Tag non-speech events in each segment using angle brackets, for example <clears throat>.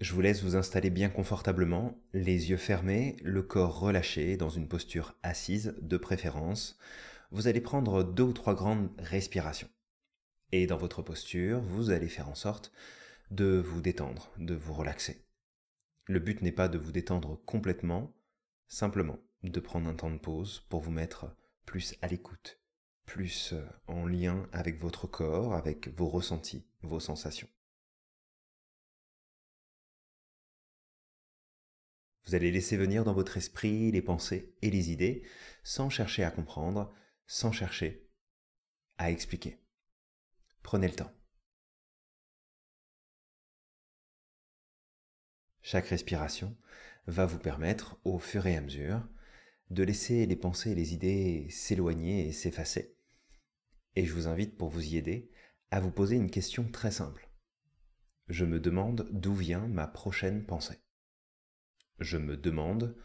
Je vous laisse vous installer bien confortablement, les yeux fermés, le corps relâché dans une posture assise de préférence. Vous allez prendre deux ou trois grandes respirations. Et dans votre posture, vous allez faire en sorte de vous détendre, de vous relaxer. Le but n'est pas de vous détendre complètement, simplement de prendre un temps de pause pour vous mettre plus à l'écoute, plus euh, en lien avec votre corps, avec vos ressentis, vos sensations. Vous allez laisser venir dans votre esprit les pensées et les idées sans chercher à comprendre, sans chercher à expliquer. Prenez le temps. Chaque respiration va vous permettre, au fur et à mesure, de laisser les pensées et les idées s'éloigner et s'effacer. Et je vous invite, pour vous y aider, à vous poser une question très simple. Je me demande d'où vient ma prochaine pensée je me demande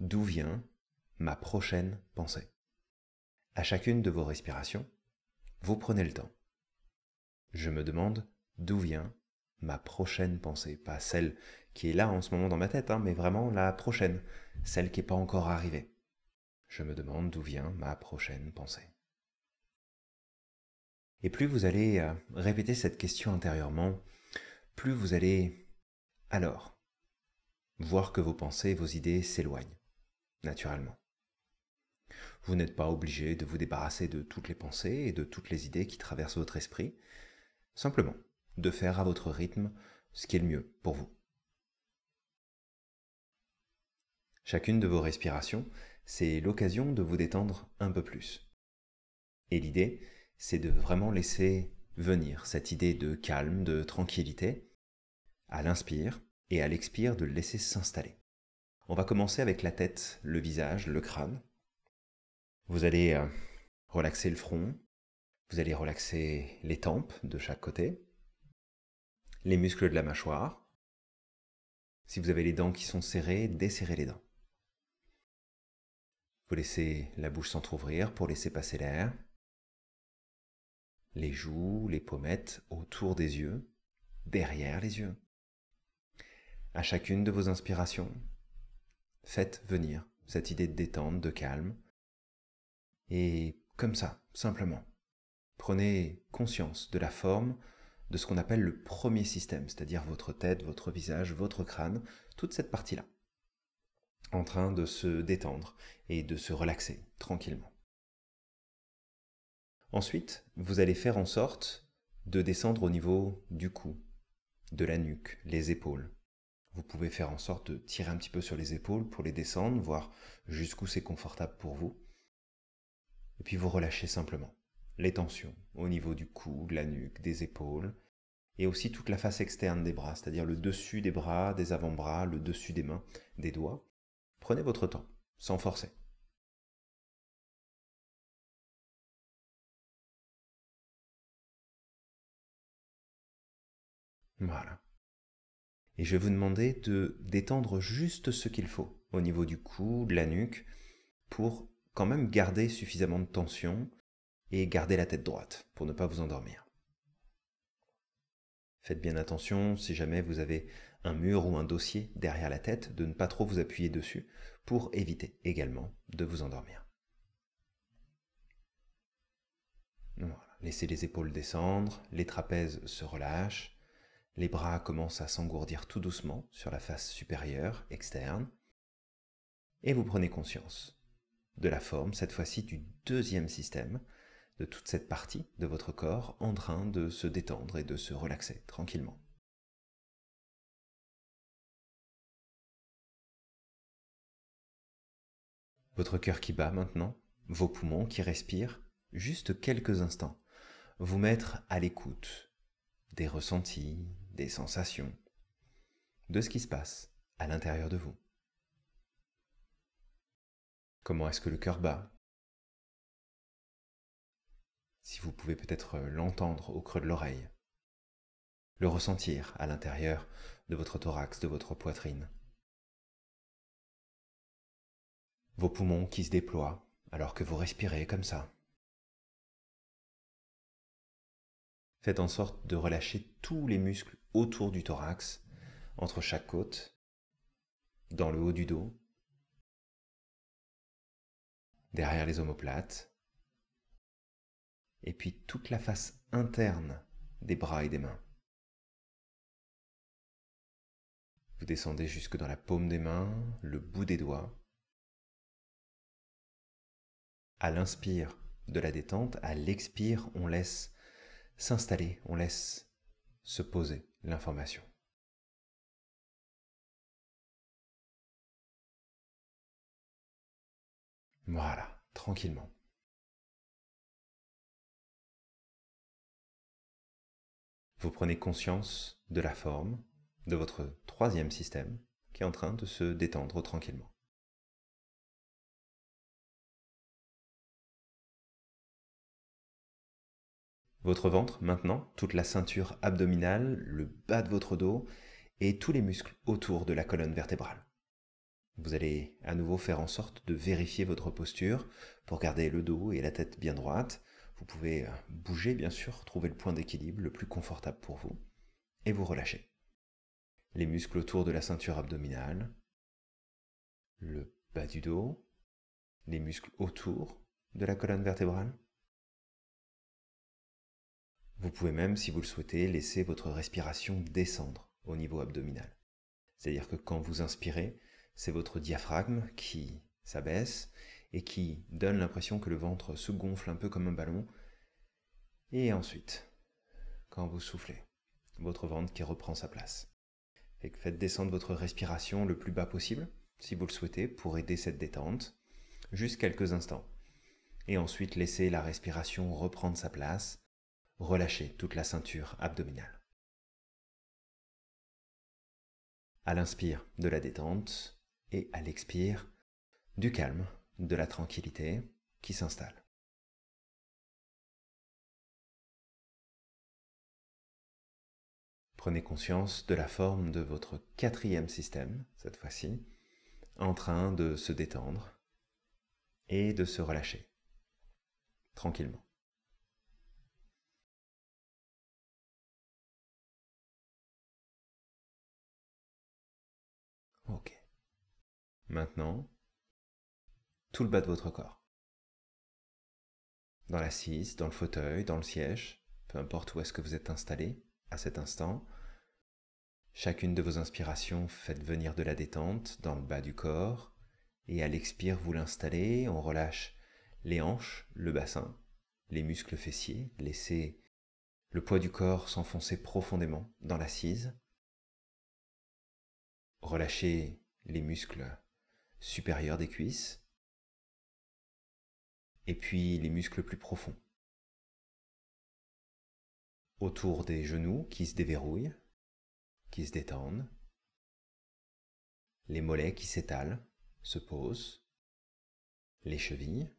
d'où vient ma prochaine pensée. À chacune de vos respirations, vous prenez le temps. Je me demande d'où vient ma prochaine pensée, pas celle qui est là en ce moment dans ma tête, hein, mais vraiment la prochaine, celle qui n'est pas encore arrivée. Je me demande d'où vient ma prochaine pensée. Et plus vous allez euh, répéter cette question intérieurement, plus vous allez alors voir que vos pensées et vos idées s'éloignent, naturellement. Vous n'êtes pas obligé de vous débarrasser de toutes les pensées et de toutes les idées qui traversent votre esprit, simplement de faire à votre rythme ce qui est le mieux pour vous. Chacune de vos respirations, c'est l'occasion de vous détendre un peu plus. Et l'idée, c'est de vraiment laisser venir cette idée de calme, de tranquillité, à l'inspire et à l'expire de le laisser s'installer. On va commencer avec la tête, le visage, le crâne. Vous allez euh, relaxer le front, vous allez relaxer les tempes de chaque côté, les muscles de la mâchoire. Si vous avez les dents qui sont serrées, desserrez les dents. Vous laissez la bouche s'entr'ouvrir pour laisser passer l'air. Les joues, les pommettes autour des yeux, derrière les yeux à chacune de vos inspirations, faites venir cette idée de détente, de calme. Et comme ça, simplement, prenez conscience de la forme de ce qu'on appelle le premier système, c'est-à-dire votre tête, votre visage, votre crâne, toute cette partie-là, en train de se détendre et de se relaxer tranquillement. Ensuite, vous allez faire en sorte de descendre au niveau du cou, de la nuque, les épaules, vous pouvez faire en sorte de tirer un petit peu sur les épaules pour les descendre, voir jusqu'où c'est confortable pour vous. Et puis vous relâchez simplement les tensions au niveau du cou, de la nuque, des épaules, et aussi toute la face externe des bras, c'est-à-dire le dessus des bras, des avant-bras, le dessus des mains, des doigts. Prenez votre temps, sans forcer. Voilà et je vais vous demander de d'étendre juste ce qu'il faut au niveau du cou, de la nuque, pour quand même garder suffisamment de tension et garder la tête droite pour ne pas vous endormir. Faites bien attention si jamais vous avez un mur ou un dossier derrière la tête de ne pas trop vous appuyer dessus pour éviter également de vous endormir. Laissez les épaules descendre, les trapèzes se relâchent, les bras commencent à s'engourdir tout doucement sur la face supérieure, externe. Et vous prenez conscience de la forme, cette fois-ci du deuxième système, de toute cette partie de votre corps en train de se détendre et de se relaxer tranquillement. Votre cœur qui bat maintenant, vos poumons qui respirent, juste quelques instants, vous mettre à l'écoute des ressentis, des sensations, de ce qui se passe à l'intérieur de vous. Comment est-ce que le cœur bat? Si vous pouvez peut-être l'entendre au creux de l'oreille, le ressentir à l'intérieur de votre thorax, de votre poitrine. Vos poumons qui se déploient alors que vous respirez comme ça. Faites en sorte de relâcher tous les muscles autour du thorax entre chaque côte, dans le haut du dos, derrière les omoplates, et puis toute la face interne des bras et des mains. Vous descendez jusque dans la paume des mains, le bout des doigts. À l'inspire de la détente, à l'expire, on laisse s'installer, on laisse se poser l'information. Voilà, tranquillement. Vous prenez conscience de la forme de votre troisième système qui est en train de se détendre tranquillement. Votre ventre maintenant, toute la ceinture abdominale, le bas de votre dos et tous les muscles autour de la colonne vertébrale. Vous allez à nouveau faire en sorte de vérifier votre posture pour garder le dos et la tête bien droite. Vous pouvez euh, bouger bien sûr, trouver le point d'équilibre le plus confortable pour vous et vous relâchez. Les muscles autour de la ceinture abdominale, le bas du dos, les muscles autour de la colonne vertébrale. Vous pouvez même, si vous le souhaitez, laisser votre respiration descendre au niveau abdominal. C'est-à-dire que quand vous inspirez, c'est votre diaphragme qui s'abaisse et qui donne l'impression que le ventre se gonfle un peu comme un ballon. Et ensuite, quand vous soufflez, votre ventre qui reprend sa place. faites descendre votre respiration le plus bas possible, si vous le souhaitez, pour aider cette détente, juste quelques instants. Et ensuite, laissez la respiration reprendre sa place, relâchez toute la ceinture abdominale. À l'inspire de la détente, et à l'expire, du calme, de la tranquillité qui s'installe. Prenez conscience de la forme de votre quatrième système, cette fois-ci, en train de se détendre et de se relâcher, tranquillement. Maintenant, tout le bas de votre corps. Dans l'assise, dans le fauteuil, dans le siège, peu importe où est-ce que vous êtes installé à cet instant, chacune de vos inspirations faites venir de la détente dans le bas du corps, et à l'expire, vous l'installez, on relâche les hanches, le bassin, les muscles fessiers, laissez le poids du corps s'enfoncer profondément dans l'assise. Relâchez les muscles supérieur des cuisses, et puis les muscles plus profonds. Autour des genoux qui se déverrouillent, qui se détendent, les mollets qui s'étalent, se posent, les chevilles,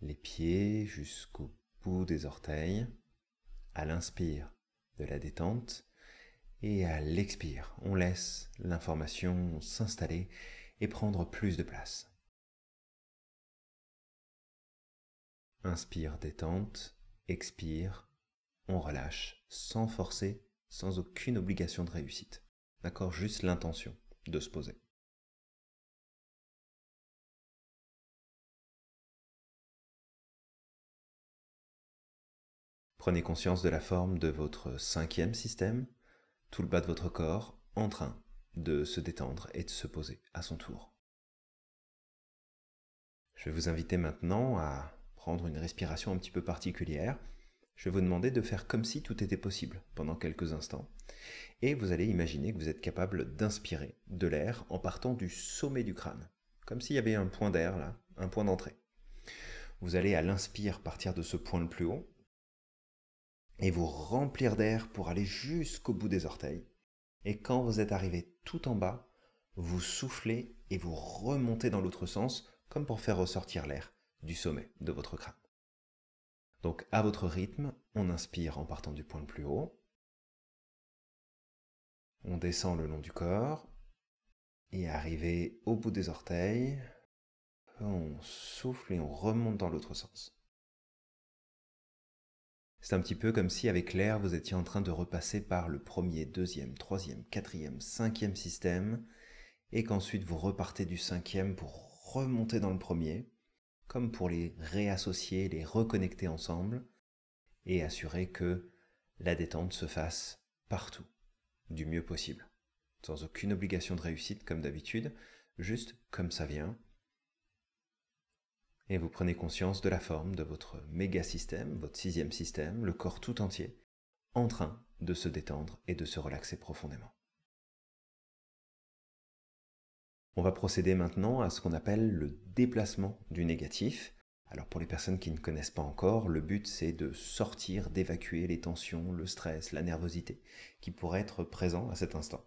les pieds jusqu'au bout des orteils, à l'inspire de la détente et à l'expire, on laisse l'information s'installer et prendre plus de place. Inspire détente, expire, on relâche sans forcer, sans aucune obligation de réussite. D'accord Juste l'intention de se poser. Prenez conscience de la forme de votre cinquième système, tout le bas de votre corps en train de se détendre et de se poser à son tour. Je vais vous inviter maintenant à prendre une respiration un petit peu particulière. Je vais vous demander de faire comme si tout était possible pendant quelques instants. Et vous allez imaginer que vous êtes capable d'inspirer de l'air en partant du sommet du crâne, comme s'il y avait un point d'air là, un point d'entrée. Vous allez à l'inspire partir de ce point le plus haut, et vous remplir d'air pour aller jusqu'au bout des orteils. Et quand vous êtes arrivé tout en bas, vous soufflez et vous remontez dans l'autre sens comme pour faire ressortir l'air du sommet de votre crâne. Donc à votre rythme, on inspire en partant du point le plus haut. On descend le long du corps et arrivé au bout des orteils, on souffle et on remonte dans l'autre sens. C'est un petit peu comme si avec l'air, vous étiez en train de repasser par le premier, deuxième, troisième, quatrième, cinquième système, et qu'ensuite vous repartez du cinquième pour remonter dans le premier, comme pour les réassocier, les reconnecter ensemble, et assurer que la détente se fasse partout, du mieux possible, sans aucune obligation de réussite comme d'habitude, juste comme ça vient. Et vous prenez conscience de la forme de votre méga système, votre sixième système, le corps tout entier, en train de se détendre et de se relaxer profondément. On va procéder maintenant à ce qu'on appelle le déplacement du négatif. Alors pour les personnes qui ne connaissent pas encore, le but c'est de sortir, d'évacuer les tensions, le stress, la nervosité qui pourraient être présents à cet instant.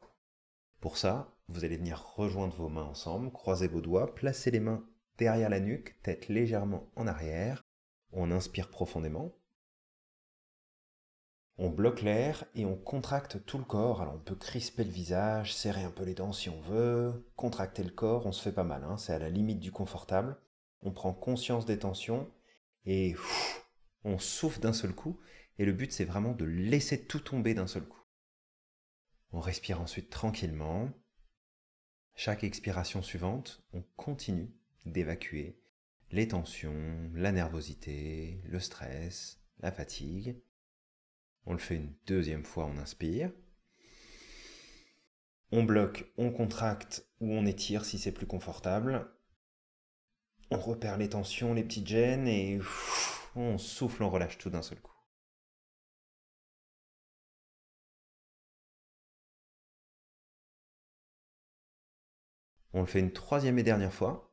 Pour ça, vous allez venir rejoindre vos mains ensemble, croiser vos doigts, placer les mains derrière la nuque, tête légèrement en arrière. On inspire profondément. On bloque l'air et on contracte tout le corps. Alors on peut crisper le visage, serrer un peu les dents si on veut, contracter le corps, on se fait pas mal, hein. c'est à la limite du confortable. On prend conscience des tensions et on souffle d'un seul coup. Et le but c'est vraiment de laisser tout tomber d'un seul coup. On respire ensuite tranquillement. Chaque expiration suivante, on continue d'évacuer les tensions, la nervosité, le stress, la fatigue. On le fait une deuxième fois, on inspire. On bloque, on contracte ou on étire si c'est plus confortable. On repère les tensions, les petites gênes et on souffle, on relâche tout d'un seul coup. On le fait une troisième et dernière fois.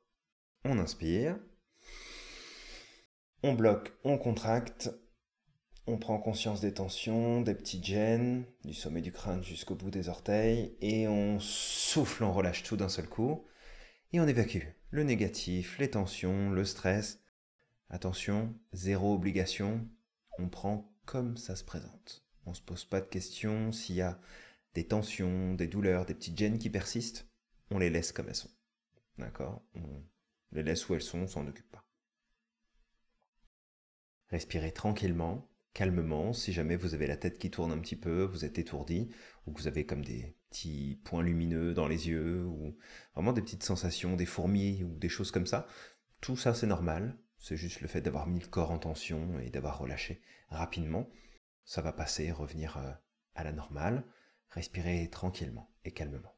On inspire. On bloque, on contracte, on prend conscience des tensions, des petites gènes, du sommet du crâne jusqu'au bout des orteils, et on souffle, on relâche tout d'un seul coup, et on évacue le négatif, les tensions, le stress. Attention, zéro obligation, on prend comme ça se présente. On ne se pose pas de questions s'il y a des tensions, des douleurs, des petites gènes qui persistent, on les laisse comme elles sont. D'accord? Les laisse où elles sont, on s'en occupe pas. Respirez tranquillement, calmement, si jamais vous avez la tête qui tourne un petit peu, vous êtes étourdi, ou que vous avez comme des petits points lumineux dans les yeux, ou vraiment des petites sensations, des fourmis, ou des choses comme ça, tout ça c'est normal, c'est juste le fait d'avoir mis le corps en tension et d'avoir relâché rapidement. Ça va passer, revenir euh, à la normale. Respirez tranquillement et calmement.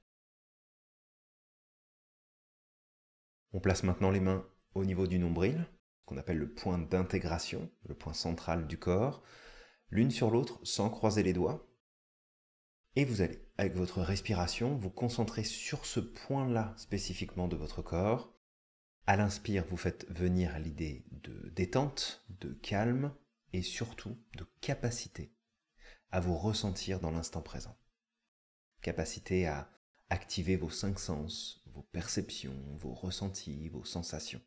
On place maintenant les mains au niveau du nombril qu'on appelle le point d'intégration, le point central du corps, l'une sur l'autre sans croiser les doigts. Et vous allez, avec votre respiration, vous concentrer sur ce point-là spécifiquement de votre corps. À l'inspire, vous faites venir l'idée de détente, de calme et surtout de capacité à vous ressentir dans l'instant présent. Capacité à activer vos cinq sens, vos perceptions, vos ressentis, vos sensations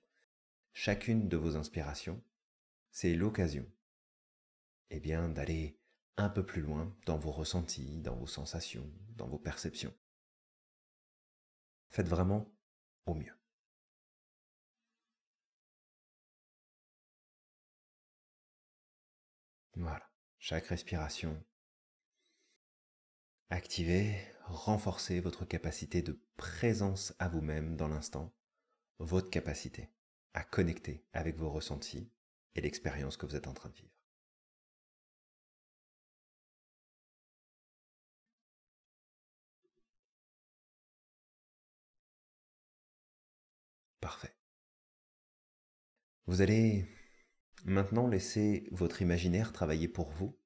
chacune de vos inspirations, c'est l'occasion eh bien, d'aller un peu plus loin dans vos ressentis, dans vos sensations, dans vos perceptions. Faites vraiment au mieux. Voilà, chaque respiration. Activez, renforcez votre capacité de présence à vous-même dans l'instant, votre capacité à connecter avec vos ressentis et l'expérience que vous êtes en train de vivre. Parfait. Vous allez maintenant laisser votre imaginaire travailler pour vous.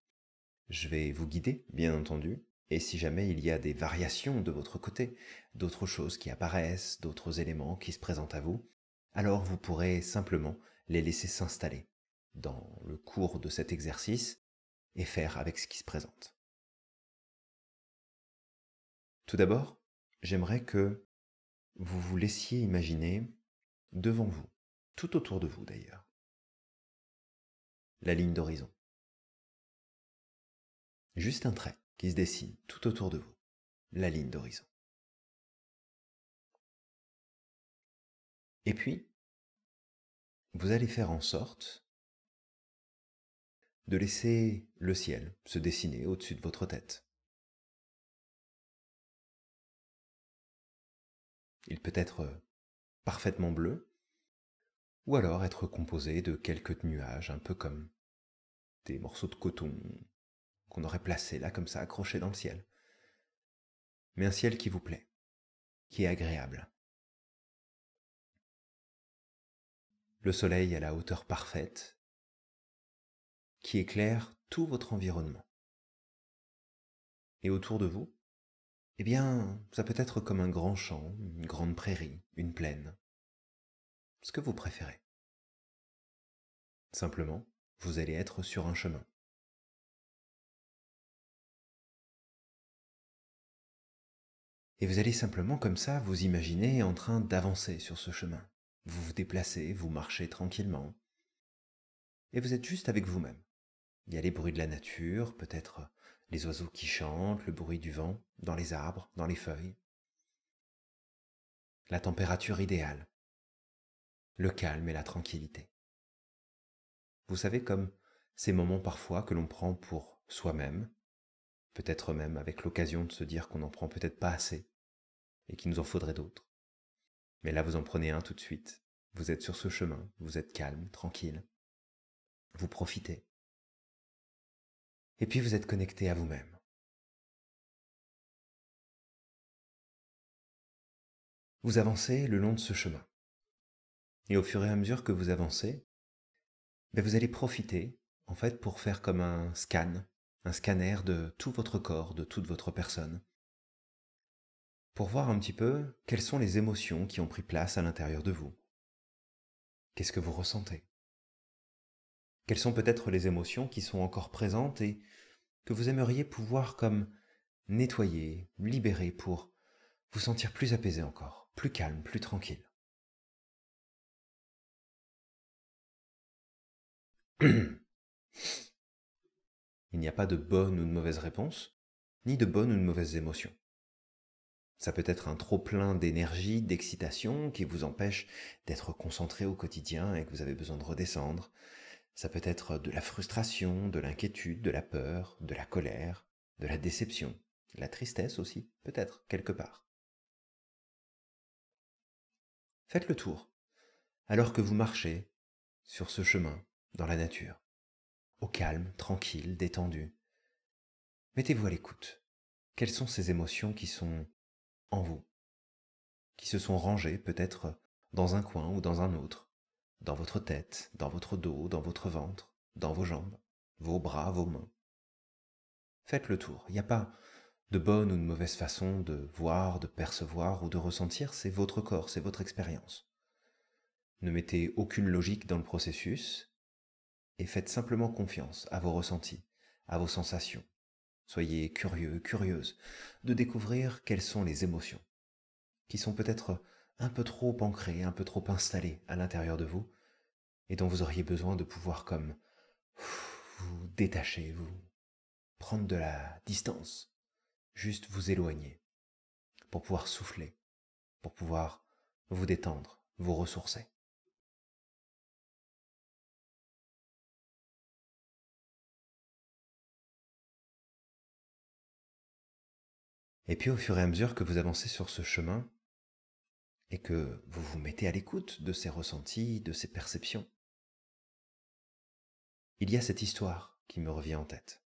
Je vais vous guider, bien entendu, et si jamais il y a des variations de votre côté, d'autres choses qui apparaissent, d'autres éléments qui se présentent à vous, alors vous pourrez simplement les laisser s'installer dans le cours de cet exercice et faire avec ce qui se présente. Tout d'abord, j'aimerais que vous vous laissiez imaginer devant vous, tout autour de vous d'ailleurs, la ligne d'horizon. Juste un trait qui se dessine tout autour de vous, la ligne d'horizon. Et puis, vous allez faire en sorte de laisser le ciel se dessiner au-dessus de votre tête. Il peut être parfaitement bleu, ou alors être composé de quelques nuages, un peu comme des morceaux de coton qu'on aurait placés là comme ça, accrochés dans le ciel. Mais un ciel qui vous plaît, qui est agréable. Le soleil à la hauteur parfaite, qui éclaire tout votre environnement. Et autour de vous, eh bien, ça peut être comme un grand champ, une grande prairie, une plaine. Ce que vous préférez. Simplement, vous allez être sur un chemin. Et vous allez simplement comme ça vous imaginer en train d'avancer sur ce chemin. Vous vous déplacez, vous marchez tranquillement. Et vous êtes juste avec vous-même. Il y a les bruits de la nature, peut-être les oiseaux qui chantent, le bruit du vent dans les arbres, dans les feuilles. La température idéale, le calme et la tranquillité. Vous savez, comme ces moments parfois que l'on prend pour soi-même, peut-être même avec l'occasion de se dire qu'on n'en prend peut-être pas assez et qu'il nous en faudrait d'autres. Mais là, vous en prenez un tout de suite. Vous êtes sur ce chemin, vous êtes calme, tranquille. Vous profitez. Et puis vous êtes connecté à vous-même. Vous avancez le long de ce chemin. Et au fur et à mesure que vous avancez, ben vous allez profiter, en fait, pour faire comme un scan, un scanner de tout votre corps, de toute votre personne, pour voir un petit peu quelles sont les émotions qui ont pris place à l'intérieur de vous. Qu'est-ce que vous ressentez? Quelles sont peut-être les émotions qui sont encore présentes et que vous aimeriez pouvoir comme nettoyer, libérer pour vous sentir plus apaisé encore, plus calme, plus tranquille? <clears throat> Il n'y a pas de bonne ou de mauvaise réponse, ni de bonne ou de mauvaise émotion. Ça peut être un trop-plein d'énergie, d'excitation qui vous empêche d'être concentré au quotidien et que vous avez besoin de redescendre. Ça peut être de la frustration, de l'inquiétude, de la peur, de la colère, de la déception, de la tristesse aussi, peut-être, quelque part. Faites le tour, alors que vous marchez sur ce chemin dans la nature, au calme, tranquille, détendu. Mettez-vous à l'écoute. Quelles sont ces émotions qui sont en vous, qui se sont rangées peut-être dans un coin ou dans un autre? Dans votre tête, dans votre dos, dans votre ventre, dans vos jambes, vos bras, vos mains? Faites le tour. Il n'y a pas de bonne ou de mauvaise façon de voir, de percevoir ou de ressentir, c'est votre corps, c'est votre expérience. Ne mettez aucune logique dans le processus et faites simplement confiance à vos ressentis, à vos sensations. Soyez curieux, curieuse de découvrir quelles sont les émotions, qui sont peut-être un peu trop ancré, un peu trop installé à l'intérieur de vous, et dont vous auriez besoin de pouvoir comme vous détacher, vous prendre de la distance, juste vous éloigner, pour pouvoir souffler, pour pouvoir vous détendre, vous ressourcer. Et puis au fur et à mesure que vous avancez sur ce chemin, et que vous vous mettez à l'écoute de ces ressentis, de ces perceptions. Il y a cette histoire qui me revient en tête.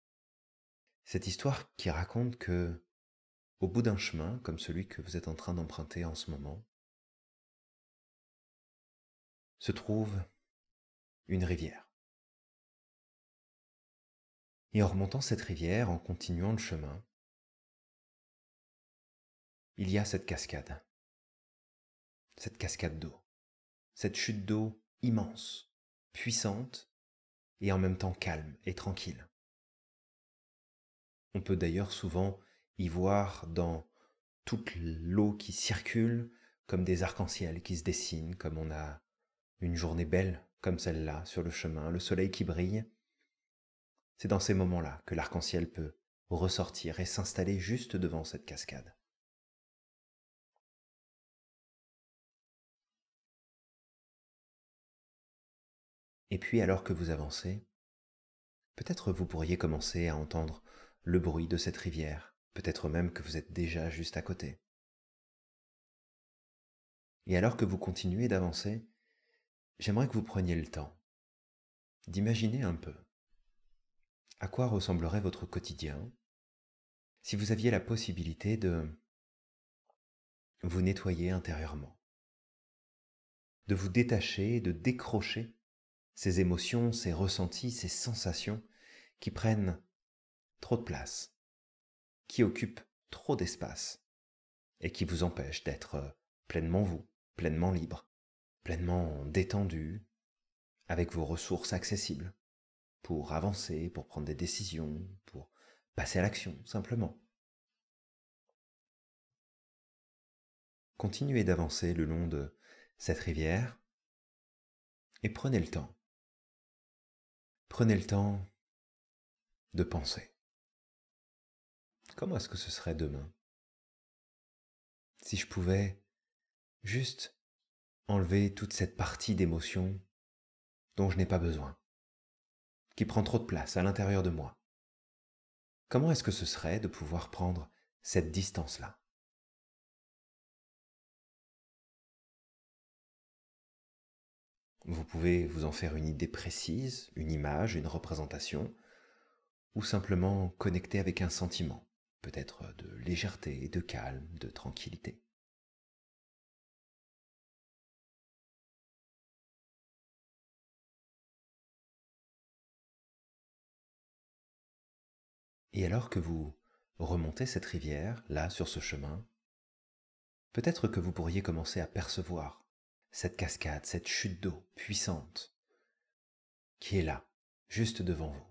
Cette histoire qui raconte que, au bout d'un chemin comme celui que vous êtes en train d'emprunter en ce moment, se trouve une rivière. Et en remontant cette rivière, en continuant le chemin, il y a cette cascade cette cascade d'eau, cette chute d'eau immense, puissante et en même temps calme et tranquille. On peut d'ailleurs souvent y voir dans toute l'eau qui circule comme des arcs-en-ciel qui se dessinent, comme on a une journée belle comme celle-là sur le chemin, le soleil qui brille. C'est dans ces moments-là que l'arc-en-ciel peut ressortir et s'installer juste devant cette cascade. Et puis alors que vous avancez, Peut-être vous pourriez commencer à entendre le bruit de cette rivière, peut-être même que vous êtes déjà juste à côté. Et alors que vous continuez d'avancer, j'aimerais que vous preniez le temps d'imaginer un peu à quoi ressemblerait votre quotidien si vous aviez la possibilité de vous nettoyer intérieurement, de vous détacher, de décrocher ces émotions, ces ressentis, ces sensations qui prennent trop de place, qui occupent trop d'espace et qui vous empêchent d'être pleinement vous, pleinement libre, pleinement détendu, avec vos ressources accessibles pour avancer, pour prendre des décisions, pour passer à l'action, simplement. Continuez d'avancer le long de cette rivière et prenez le temps. Prenez le temps de penser. Comment est-ce que ce serait demain? Si je pouvais juste enlever toute cette partie d'émotion dont je n'ai pas besoin, qui prend trop de place à l'intérieur de moi. Comment est-ce que ce serait de pouvoir prendre cette distance-là? Vous pouvez vous en faire une idée précise, une image, une représentation, ou simplement connecter avec un sentiment, peut-être de légèreté, de calme, de tranquillité. Et alors que vous remontez cette rivière, là, sur ce chemin, peut-être que vous pourriez commencer à percevoir cette cascade, cette chute d'eau puissante qui est là, juste devant vous.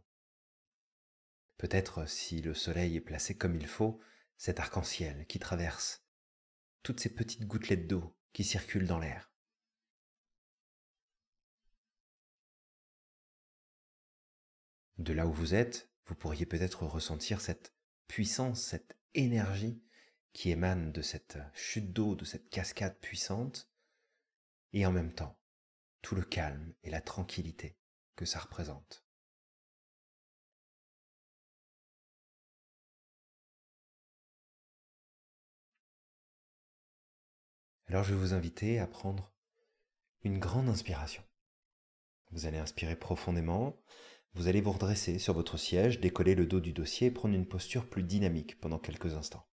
Peut-être si le soleil est placé comme il faut, cet arc-en-ciel qui traverse toutes ces petites gouttelettes d'eau qui circulent dans l'air. De là où vous êtes, vous pourriez peut-être ressentir cette puissance, cette énergie qui émane de cette chute d'eau, de cette cascade puissante, et en même temps tout le calme et la tranquillité que ça représente. Alors je vais vous inviter à prendre une grande inspiration. Vous allez inspirer profondément, vous allez vous redresser sur votre siège, décoller le dos du dossier et prendre une posture plus dynamique pendant quelques instants.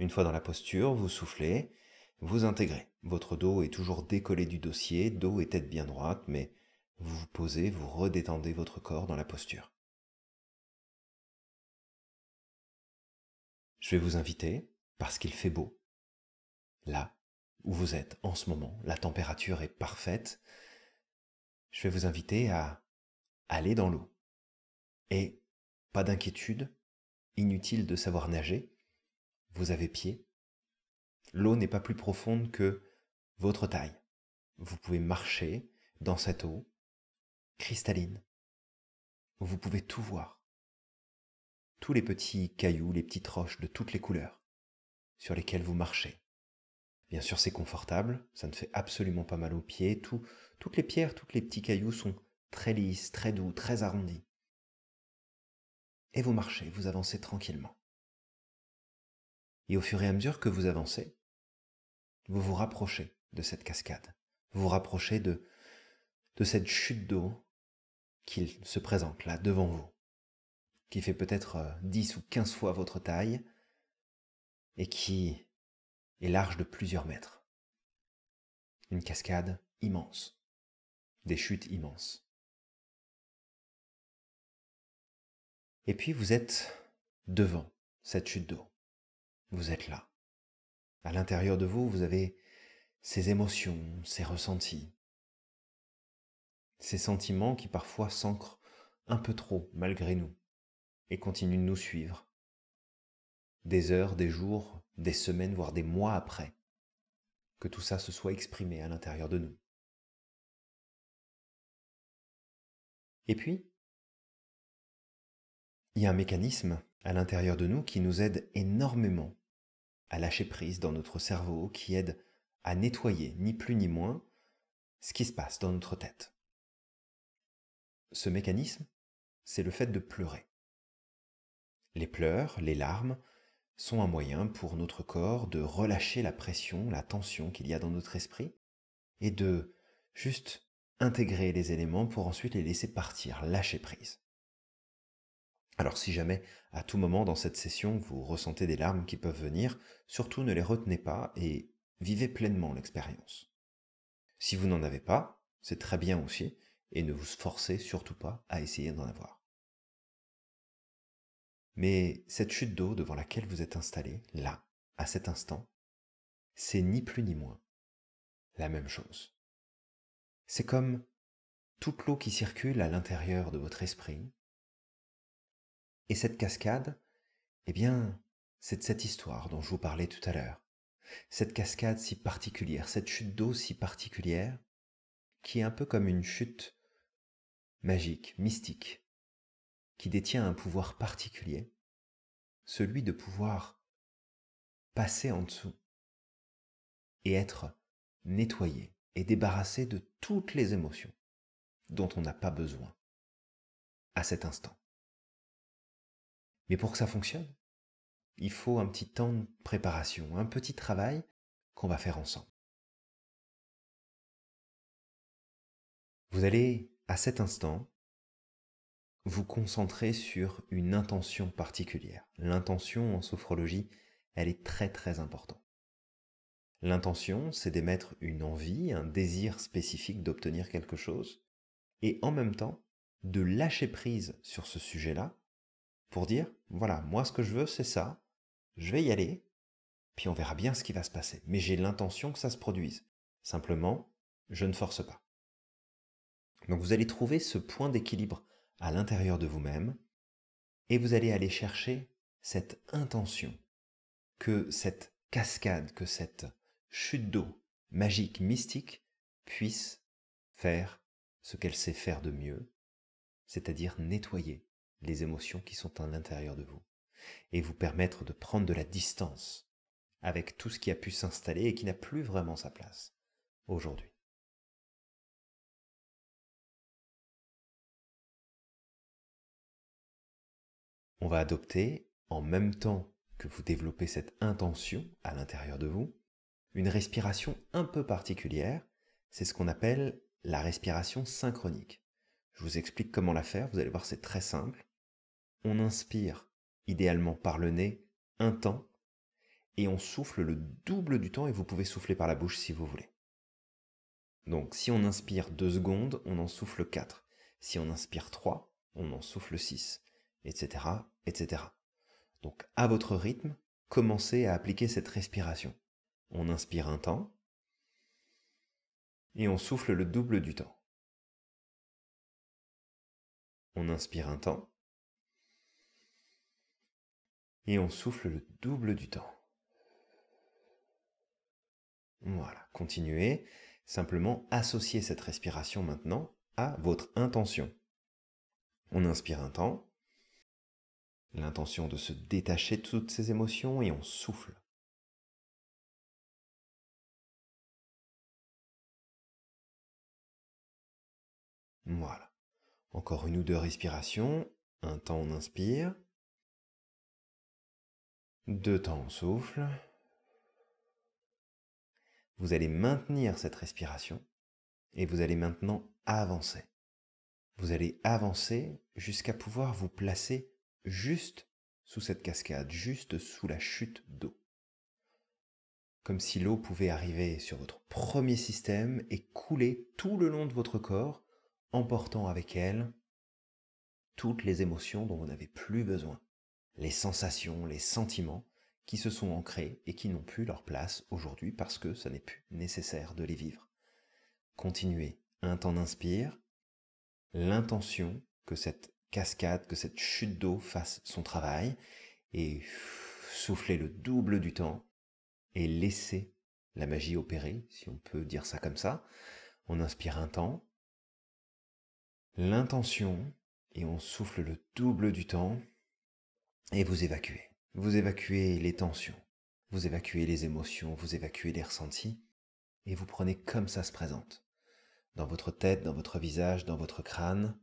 Une fois dans la posture, vous soufflez, vous intégrez. Votre dos est toujours décollé du dossier, dos et tête bien droite, mais vous vous posez, vous redétendez votre corps dans la posture. Je vais vous inviter, parce qu'il fait beau, là où vous êtes en ce moment, la température est parfaite, je vais vous inviter à aller dans l'eau. Et pas d'inquiétude, inutile de savoir nager, vous avez pied. L'eau n'est pas plus profonde que votre taille. Vous pouvez marcher dans cette eau cristalline. Vous pouvez tout voir. Tous les petits cailloux, les petites roches de toutes les couleurs sur lesquelles vous marchez. Bien sûr, c'est confortable, ça ne fait absolument pas mal aux pieds. toutes les pierres, tous les petits cailloux sont très lisses, très doux, très arrondis. Et vous marchez, vous avancez tranquillement. Et au fur et à mesure que vous avancez, vous vous rapprochez de cette cascade, vous vous rapprochez de, de cette chute d'eau qui se présente là devant vous, qui fait peut-être 10 euh, ou 15 fois votre taille et qui est large de plusieurs mètres. Une cascade immense, des chutes immenses. Et puis vous êtes devant cette chute d'eau. Vous êtes là. À l'intérieur de vous, vous avez ces émotions, ces ressentis, ces sentiments qui parfois s'ancrent un peu trop malgré nous et continuent de nous suivre. Des heures, des jours, des semaines, voire des mois après, que tout ça se soit exprimé à l'intérieur de nous. Et puis, il y a un mécanisme à l'intérieur de nous qui nous aide énormément à lâcher prise dans notre cerveau, qui aide à nettoyer, ni plus ni moins, ce qui se passe dans notre tête. ce mécanisme, c'est le fait de pleurer. Les pleurs, les larmes, sont un moyen pour notre corps de relâcher la pression, la tension qu'il y a dans notre esprit, et de juste intégrer les éléments pour ensuite les laisser partir, lâcher prise. Alors si jamais à tout moment dans cette session vous ressentez des larmes qui peuvent venir, surtout ne les retenez pas et vivez pleinement l'expérience. Si vous n'en avez pas, c'est très bien aussi, et ne vous forcez surtout pas à essayer d'en avoir. Mais cette chute d'eau devant laquelle vous êtes installé, là, à cet instant, c'est ni plus ni moins la même chose. C'est comme toute l'eau qui circule à l'intérieur de votre esprit. Et cette cascade, eh bien, c'est de cette histoire dont je vous parlais tout à l'heure. Cette cascade si particulière, cette chute d'eau si particulière, qui est un peu comme une chute magique, mystique, qui détient un pouvoir particulier, celui de pouvoir passer en dessous et être nettoyé et débarrassé de toutes les émotions dont on n'a pas besoin à cet instant. Mais pour que ça fonctionne, il faut un petit temps de préparation, un petit travail qu'on va faire ensemble. Vous allez, à cet instant, vous concentrer sur une intention particulière. L'intention en sophrologie, elle est très très importante. L'intention, c'est d'émettre une envie, un désir spécifique d'obtenir quelque chose, et en même temps de lâcher prise sur ce sujet-là pour dire, voilà, moi ce que je veux, c'est ça, je vais y aller, puis on verra bien ce qui va se passer. Mais j'ai l'intention que ça se produise. Simplement, je ne force pas. Donc vous allez trouver ce point d'équilibre à l'intérieur de vous-même, et vous allez aller chercher cette intention que cette cascade, que cette chute d'eau magique, mystique, puisse faire ce qu'elle sait faire de mieux, c'est-à-dire nettoyer les émotions qui sont à l'intérieur de vous, et vous permettre de prendre de la distance avec tout ce qui a pu s'installer et qui n'a plus vraiment sa place aujourd'hui. On va adopter, en même temps que vous développez cette intention à l'intérieur de vous, une respiration un peu particulière, c'est ce qu'on appelle la respiration synchronique. Je vous explique comment la faire, vous allez voir c'est très simple. On inspire, idéalement par le nez, un temps, et on souffle le double du temps, et vous pouvez souffler par la bouche si vous voulez. Donc si on inspire 2 secondes, on en souffle 4. Si on inspire 3, on en souffle 6, etc., etc. Donc à votre rythme, commencez à appliquer cette respiration. On inspire un temps et on souffle le double du temps. On inspire un temps et on souffle le double du temps. Voilà, continuez. Simplement associez cette respiration maintenant à votre intention. On inspire un temps, l'intention de se détacher de toutes ces émotions et on souffle. Voilà. Encore une ou deux respirations. Un temps on inspire. Deux temps on souffle. Vous allez maintenir cette respiration et vous allez maintenant avancer. Vous allez avancer jusqu'à pouvoir vous placer juste sous cette cascade, juste sous la chute d'eau. Comme si l'eau pouvait arriver sur votre premier système et couler tout le long de votre corps emportant avec elle toutes les émotions dont vous n'avez plus besoin, les sensations, les sentiments qui se sont ancrés et qui n'ont plus leur place aujourd'hui parce que ça n'est plus nécessaire de les vivre. Continuez un temps d'inspire, l'intention que cette cascade, que cette chute d'eau fasse son travail et soufflez le double du temps et laissez la magie opérer, si on peut dire ça comme ça. On inspire un temps, l'intention et on souffle le double du temps et vous évacuez. Vous évacuez les tensions, vous évacuez les émotions, vous évacuez les ressentis. Et vous prenez comme ça se présente. Dans votre tête, dans votre visage, dans votre crâne,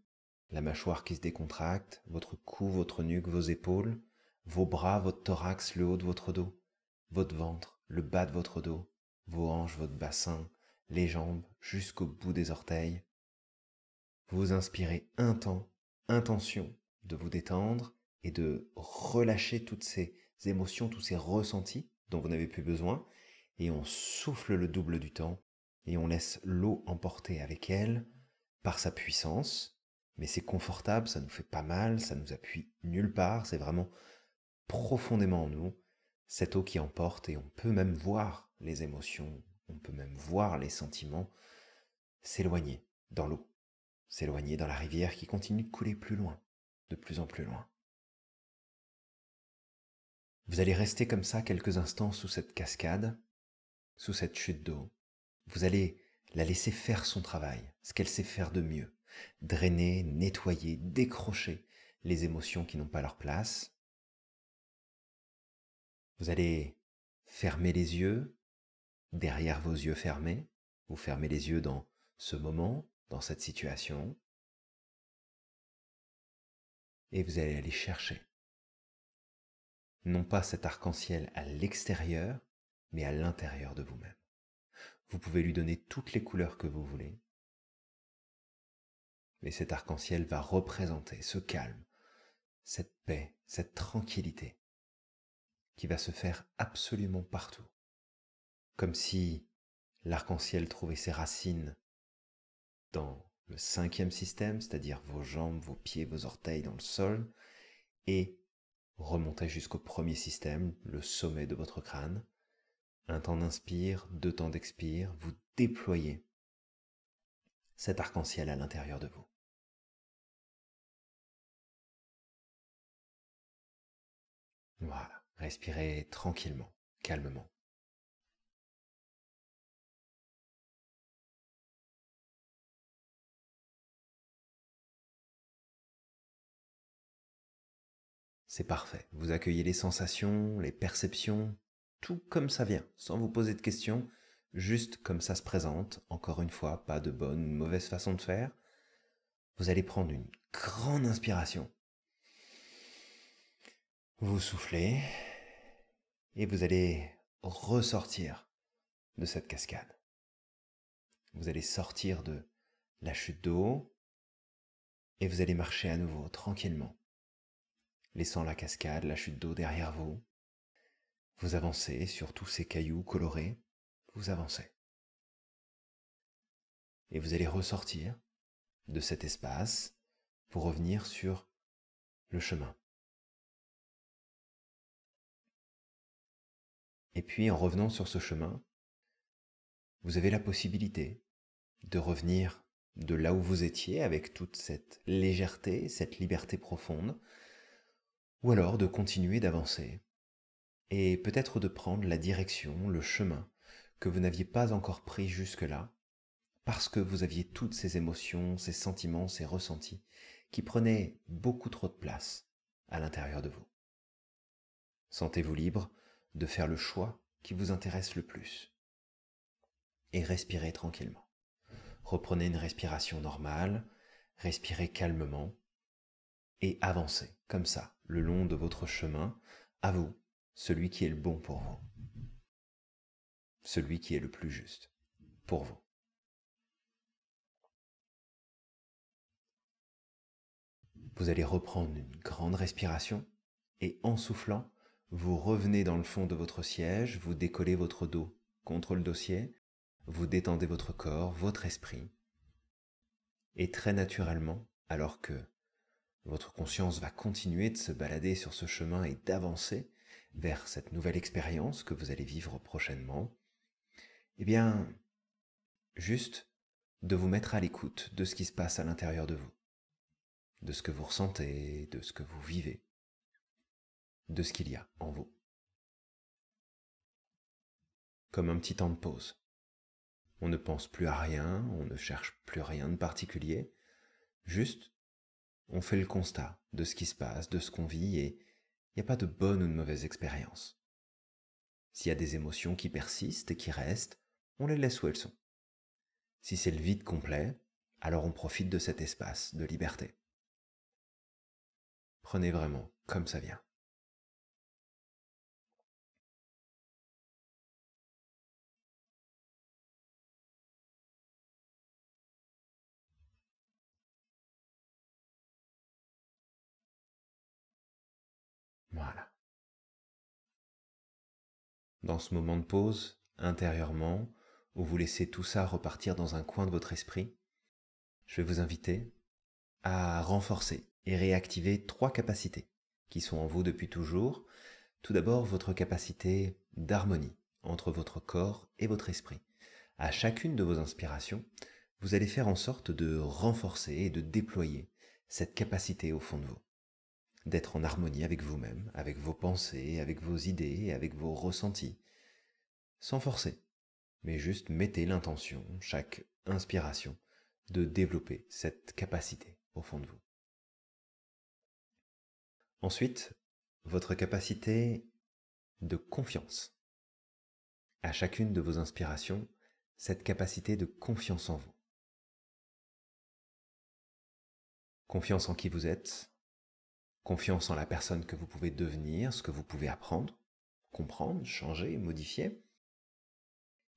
la mâchoire qui se décontracte, votre cou, votre nuque, vos épaules, vos bras, votre thorax, le haut de votre dos, votre ventre, le bas de votre dos, vos hanches, votre bassin, les jambes jusqu'au bout des orteils. Vous inspirez un temps, intention de vous détendre et de relâcher toutes ces émotions, tous ces ressentis dont vous n'avez plus besoin, et on souffle le double du temps, et on laisse l'eau emporter avec elle par sa puissance, mais c'est confortable, ça nous fait pas mal, ça nous appuie nulle part, c'est vraiment profondément en nous, cette eau qui emporte, et on peut même voir les émotions, on peut même voir les sentiments s'éloigner dans l'eau, s'éloigner dans la rivière qui continue de couler plus loin, de plus en plus loin. Vous allez rester comme ça quelques instants sous cette cascade, sous cette chute d'eau. Vous allez la laisser faire son travail, ce qu'elle sait faire de mieux. Drainer, nettoyer, décrocher les émotions qui n'ont pas leur place. Vous allez fermer les yeux, derrière vos yeux fermés. Vous fermez les yeux dans ce moment, dans cette situation. Et vous allez aller chercher non pas cet arc-en-ciel à l'extérieur, mais à l'intérieur de vous-même. Vous pouvez lui donner toutes les couleurs que vous voulez, mais cet arc-en-ciel va représenter ce calme, cette paix, cette tranquillité qui va se faire absolument partout, comme si l'arc-en-ciel trouvait ses racines dans le cinquième système, c'est-à-dire vos jambes, vos pieds, vos orteils dans le sol, et remontez jusqu'au premier système, le sommet de votre crâne. Un temps d'inspire, deux temps d'expire, vous déployez cet arc-en-ciel à l'intérieur de vous. Voilà, respirez tranquillement, calmement. C'est parfait. Vous accueillez les sensations, les perceptions, tout comme ça vient, sans vous poser de questions, juste comme ça se présente. Encore une fois, pas de bonne ou mauvaise façon de faire. Vous allez prendre une grande inspiration. Vous soufflez et vous allez ressortir de cette cascade. Vous allez sortir de la chute d'eau et vous allez marcher à nouveau tranquillement laissant la cascade, la chute d'eau derrière vous. Vous avancez sur tous ces cailloux colorés, vous avancez. Et vous allez ressortir de cet espace pour revenir sur le chemin. Et puis en revenant sur ce chemin, vous avez la possibilité de revenir de là où vous étiez avec toute cette légèreté, cette liberté profonde, ou alors de continuer d'avancer, et peut-être de prendre la direction, le chemin que vous n'aviez pas encore pris jusque-là, parce que vous aviez toutes ces émotions, ces sentiments, ces ressentis qui prenaient beaucoup trop de place à l'intérieur de vous. Sentez-vous libre de faire le choix qui vous intéresse le plus. Et respirez tranquillement. Reprenez une respiration normale, respirez calmement, et avancez comme ça le long de votre chemin, à vous, celui qui est le bon pour vous, celui qui est le plus juste pour vous. Vous allez reprendre une grande respiration et en soufflant, vous revenez dans le fond de votre siège, vous décollez votre dos contre le dossier, vous détendez votre corps, votre esprit, et très naturellement, alors que votre conscience va continuer de se balader sur ce chemin et d'avancer vers cette nouvelle expérience que vous allez vivre prochainement, eh bien, juste de vous mettre à l'écoute de ce qui se passe à l'intérieur de vous, de ce que vous ressentez, de ce que vous vivez, de ce qu'il y a en vous. Comme un petit temps de pause. On ne pense plus à rien, on ne cherche plus rien de particulier, juste on fait le constat de ce qui se passe, de ce qu'on vit, et il n'y a pas de bonne ou de mauvaise expérience. S'il y a des émotions qui persistent et qui restent, on les laisse où elles sont. Si c'est le vide complet, alors on profite de cet espace de liberté. Prenez vraiment comme ça vient. Dans ce moment de pause, intérieurement, où vous laissez tout ça repartir dans un coin de votre esprit, je vais vous inviter à renforcer et réactiver trois capacités qui sont en vous depuis toujours. Tout d'abord, votre capacité d'harmonie entre votre corps et votre esprit. À chacune de vos inspirations, vous allez faire en sorte de renforcer et de déployer cette capacité au fond de vous. D'être en harmonie avec vous-même, avec vos pensées, avec vos idées, avec vos ressentis. Sans forcer, mais juste mettez l'intention, chaque inspiration, de développer cette capacité au fond de vous. Ensuite, votre capacité de confiance. À chacune de vos inspirations, cette capacité de confiance en vous. Confiance en qui vous êtes, confiance en la personne que vous pouvez devenir, ce que vous pouvez apprendre, comprendre, changer, modifier.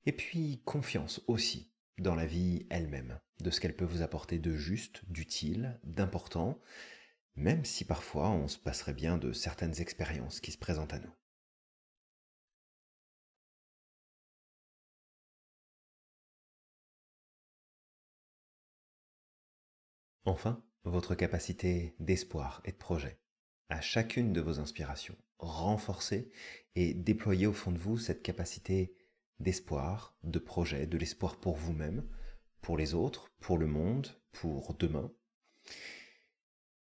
Et puis confiance aussi dans la vie elle-même, de ce qu'elle peut vous apporter de juste, d'utile, d'important, même si parfois on se passerait bien de certaines expériences qui se présentent à nous. Enfin, votre capacité d'espoir et de projet. À chacune de vos inspirations, renforcez et déployez au fond de vous cette capacité d'espoir, de projet, de l'espoir pour vous-même, pour les autres, pour le monde, pour demain.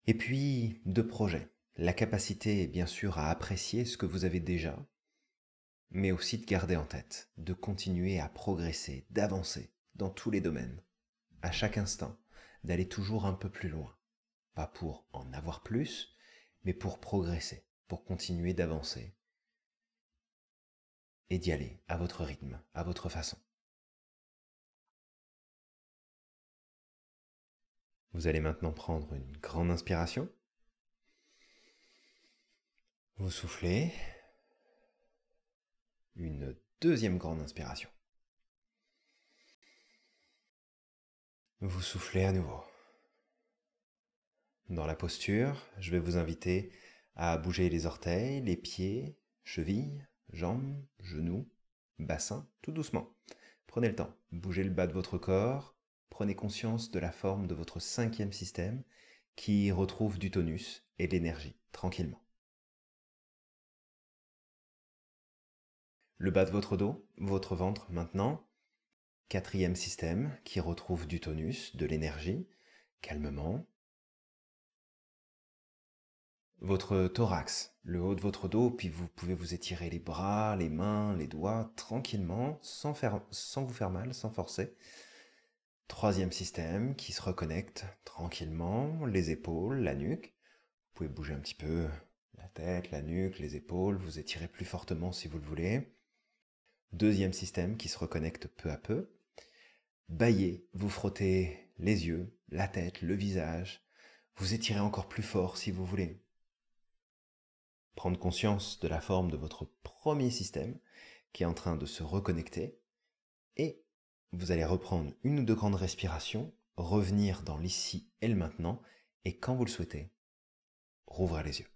Et puis, de projet. La capacité, bien sûr, à apprécier ce que vous avez déjà, mais aussi de garder en tête, de continuer à progresser, d'avancer dans tous les domaines, à chaque instant, d'aller toujours un peu plus loin. Pas pour en avoir plus, mais pour progresser, pour continuer d'avancer, et d'y aller à votre rythme, à votre façon. Vous allez maintenant prendre une grande inspiration. Vous soufflez. Une deuxième grande inspiration. Vous soufflez à nouveau. Dans la posture, je vais vous inviter à bouger les orteils, les pieds, chevilles, jambes, genoux, bassin, tout doucement. Prenez le temps, bougez le bas de votre corps, prenez conscience de la forme de votre cinquième système qui retrouve du tonus et de l'énergie tranquillement. Le bas de votre dos, votre ventre maintenant. Quatrième système qui retrouve du tonus, de l'énergie, calmement votre thorax, le haut de votre dos, puis vous pouvez vous étirer les bras, les mains, les doigts tranquillement, sans, vous faire mal, sans forcer. Troisième système qui se reconnecte tranquillement, les épaules, la nuque. Vous pouvez bouger un petit peu la tête, la nuque, les épaules, vous étirez plus fortement si vous le voulez. Deuxième système qui se reconnecte peu à peu. Baillez, vous frottez les yeux, la tête, le visage. Vous étirez encore plus fort si vous voulez prendre conscience de la forme de votre premier système qui est en train de se reconnecter et vous allez reprendre une ou deux grandes respirations, revenir dans l'ici et le maintenant et quand vous le souhaitez, rouvrez les yeux.